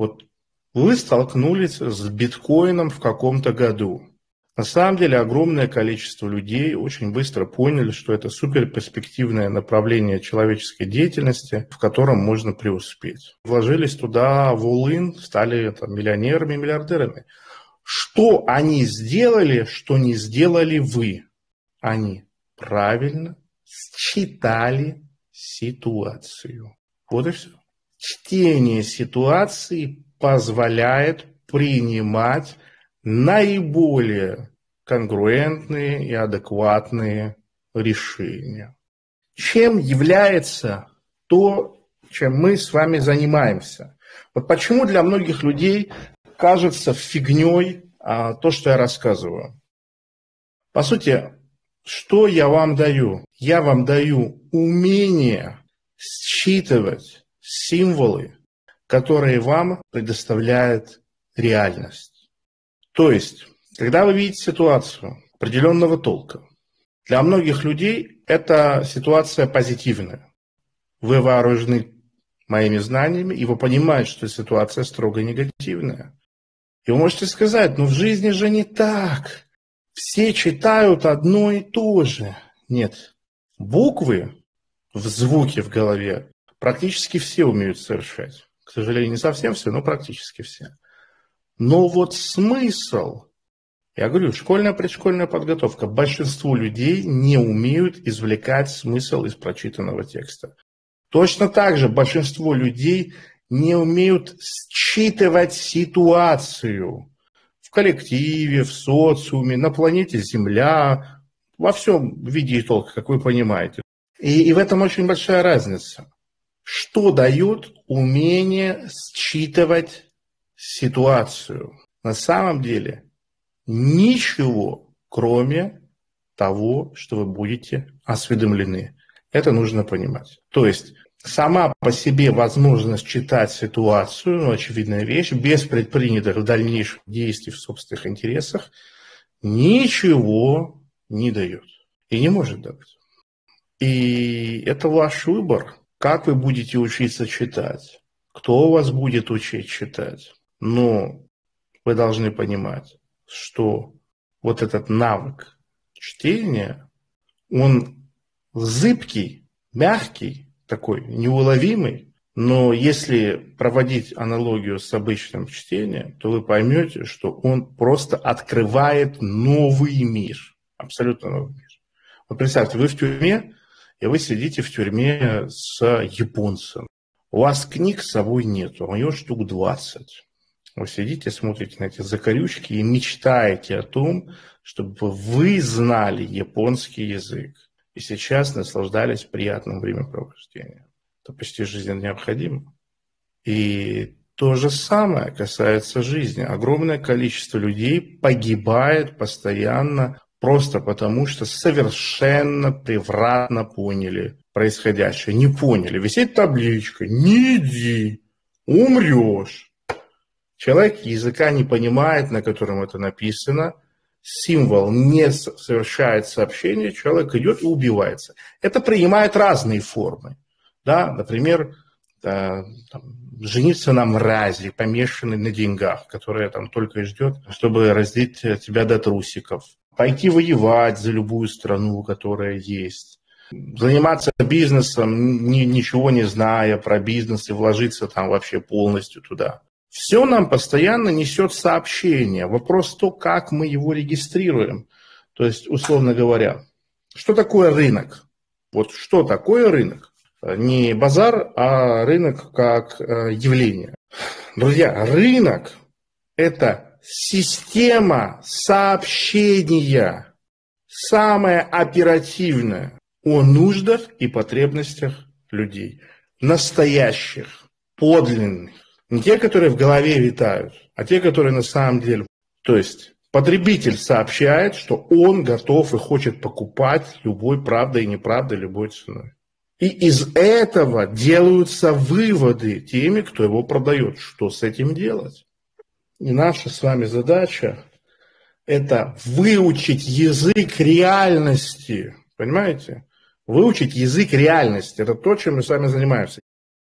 Вот вы столкнулись с биткоином в каком-то году. На самом деле огромное количество людей очень быстро поняли, что это суперперспективное направление человеческой деятельности, в котором можно преуспеть. Вложились туда в all стали там, миллионерами, миллиардерами. Что они сделали, что не сделали вы? Они правильно считали ситуацию. Вот и все. Чтение ситуации позволяет принимать наиболее конгруентные и адекватные решения. Чем является то, чем мы с вами занимаемся? Вот почему для многих людей кажется фигней а, то, что я рассказываю. По сути, что я вам даю? Я вам даю умение считывать символы, которые вам предоставляет реальность. То есть, когда вы видите ситуацию определенного толка, для многих людей это ситуация позитивная. Вы вооружены моими знаниями, и вы понимаете, что ситуация строго негативная. И вы можете сказать, ну в жизни же не так. Все читают одно и то же. Нет. Буквы в звуке в голове практически все умеют совершать. К сожалению, не совсем все, но практически все. Но вот смысл, я говорю, школьная предшкольная подготовка, большинство людей не умеют извлекать смысл из прочитанного текста. Точно так же большинство людей не умеют считывать ситуацию в коллективе, в социуме, на планете Земля, во всем виде и толка, как вы понимаете. И, и в этом очень большая разница. Что дает умение считывать ситуацию? На самом деле ничего, кроме того, что вы будете осведомлены. Это нужно понимать. То есть сама по себе возможность читать ситуацию, ну, очевидная вещь, без предпринятых дальнейших действий в собственных интересах, ничего не дает и не может давать. И это ваш выбор, как вы будете учиться читать, кто вас будет учить читать. Но вы должны понимать, что вот этот навык чтения, он зыбкий, мягкий, такой неуловимый, но если проводить аналогию с обычным чтением, то вы поймете, что он просто открывает новый мир, абсолютно новый мир. Вот представьте, вы в тюрьме, и вы сидите в тюрьме с японцем. У вас книг с собой нет, у него штук 20. Вы сидите, смотрите на эти закорючки и мечтаете о том, чтобы вы знали японский язык и сейчас наслаждались приятным времяпровождением. Это почти жизненно необходимо. И то же самое касается жизни. Огромное количество людей погибает постоянно просто потому, что совершенно превратно поняли происходящее. Не поняли. Висит табличка «Не иди, умрешь». Человек языка не понимает, на котором это написано – символ не совершает сообщение, человек идет и убивается. Это принимает разные формы. Да? Например, да, там, жениться на мрази, помешанный на деньгах, которая там только и ждет, чтобы раздеть тебя до трусиков. Пойти воевать за любую страну, которая есть. Заниматься бизнесом, ни, ничего не зная про бизнес и вложиться там вообще полностью туда. Все нам постоянно несет сообщение. Вопрос то, как мы его регистрируем. То есть, условно говоря, что такое рынок? Вот что такое рынок? Не базар, а рынок как э, явление. Друзья, рынок – это система сообщения, самая оперативная о нуждах и потребностях людей. Настоящих, подлинных. Не те, которые в голове витают, а те, которые на самом деле. То есть потребитель сообщает, что он готов и хочет покупать любой правдой и неправдой, любой ценой. И из этого делаются выводы теми, кто его продает. Что с этим делать? И наша с вами задача – это выучить язык реальности. Понимаете? Выучить язык реальности. Это то, чем мы с вами занимаемся.